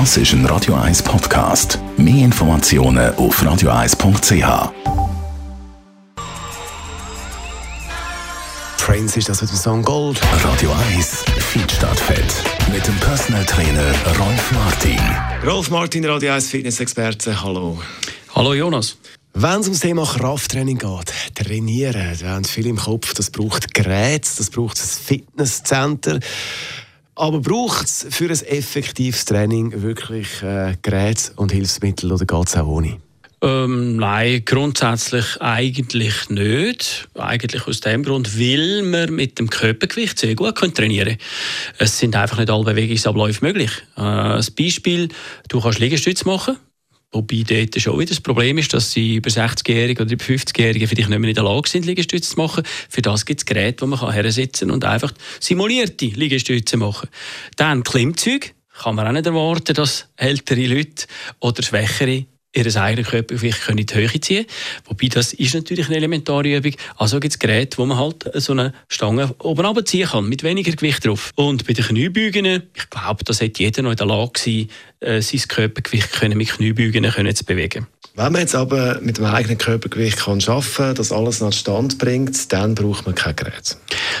Das ist ein Radio 1 Podcast. Mehr Informationen auf radio1.ch. Prince ist das mit dem Song Gold. Radio 1 Feed statt Fett. Mit dem Personal Trainer Rolf Martin. Rolf Martin, Radio 1 Fitness-Experte. Hallo. Hallo Jonas. Wenn es ums Thema Krafttraining geht, trainieren, da haben viele im Kopf, das braucht Geräte, das braucht ein Fitnesscenter. Aber braucht es für ein effektives Training wirklich äh, Geräte und Hilfsmittel oder geht es auch ohne? Ähm, nein, grundsätzlich eigentlich nicht. Eigentlich aus dem Grund, weil wir mit dem Körpergewicht sehr gut können trainieren können. Es sind einfach nicht alle Bewegungsabläufe möglich. Äh, ein Beispiel, du kannst Liegestütze machen. Wobei dort schon wieder das Problem ist, dass sie über 60-Jährige oder über 50-Jährige vielleicht nicht mehr in der Lage sind, Liegestütze zu machen. Für das gibt es Geräte, wo man hersitzen und einfach simulierte Liegestütze machen Dann Klimmzüge. Kann man auch nicht erwarten, dass ältere Leute oder Schwächere ihr eigenes Körpergewicht in die Höhe ziehen Wobei, das ist natürlich eine elementare Übung. Also gibt es Geräte, wo man halt so eine Stange oben runterziehen kann, mit weniger Gewicht drauf. Und bei den Kniebeugen, ich glaube, das hätte jeder noch in der Lage sein, äh, sein Körpergewicht können mit Kniebeugen können zu bewegen. Wenn man jetzt aber mit dem eigenen Körpergewicht kann schaffen, das alles nach Stand bringt, dann braucht man kein Gerät.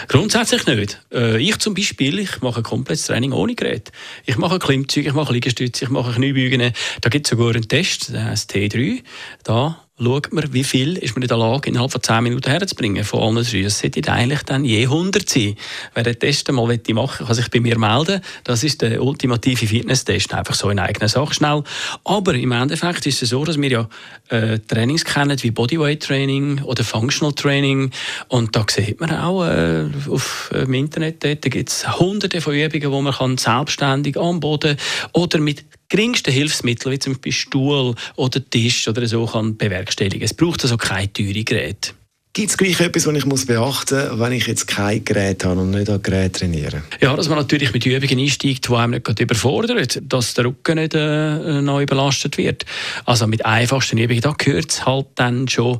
Grundsätzlich nicht. Äh, ich zum Beispiel, ich mache ein komplettes Training ohne Gerät. Ich mache Klimmzüge, ich mache Liegestütze, ich mache Kniebeugen. Da gibt es sogar einen Test, das T3. Da schaut man, wie viel ist man in der Lage, innerhalb von 10 Minuten herzubringen von allen drei. Es sollte eigentlich dann je 100 sein. Wer den Test mal machen möchte, kann sich bei mir melden. Das ist der ultimative Fitness-Test. Einfach so in eigener Sache schnell. Aber im Endeffekt ist es so, dass wir ja äh, Trainings kennen wie Bodyweight-Training oder Functional Training. Und da sieht man auch äh, auf äh, Internet, da gibt es hunderte von Übungen, wo man kann selbstständig am Boden oder mit geringsten Hilfsmittel, wie zum Beispiel Stuhl oder Tisch oder so, kann bewerkstelligen. Es braucht also keine teuren Geräte. Gibt es gleich etwas, was ich muss beachten muss, wenn ich jetzt kein Gerät habe und nicht an Gerät trainiere? Ja, dass man natürlich mit Übungen einsteigt, die einem nicht überfordert, dass der Rücken nicht äh, neu belastet wird. Also mit einfachsten Übungen, da gehört es halt dann schon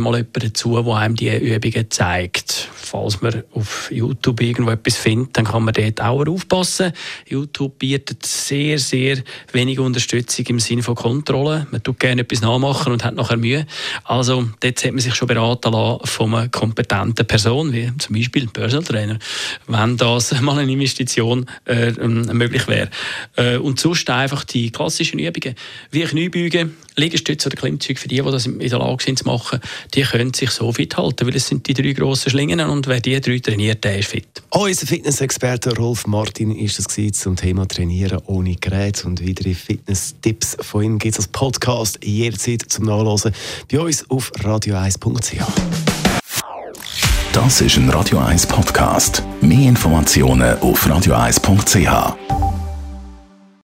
mal jemand dazu, der einem diese Übungen zeigt. Falls man auf YouTube irgendwo etwas findet, dann kann man dort auch aufpassen. YouTube bietet sehr, sehr wenig Unterstützung im Sinne von Kontrolle. Man tut gerne etwas nachmachen und hat nachher Mühe. Also dort hat man sich schon beraten beraten von einer kompetenten Person, wie zum Beispiel ein Personal wenn das mal eine Investition äh, möglich wäre. Äh, und sonst einfach die klassischen Übungen, wie Kniebeugen, Liegestütze oder Klimmzüge, für die, die das in der Lage sind zu machen, die können sich so fit halten, weil es sind die drei grossen Schlingen und wer die drei trainiert, der ist fit. Unser Fitnessexperte Rolf Martin ist das zum Thema Trainieren ohne Gerät und weitere Fitness-Tipps von ihm gibt es als Podcast jederzeit zum Nachlesen bei uns auf radio1.ch. Das ist ein Radio 1 Podcast. Mehr Informationen auf radio1.ch.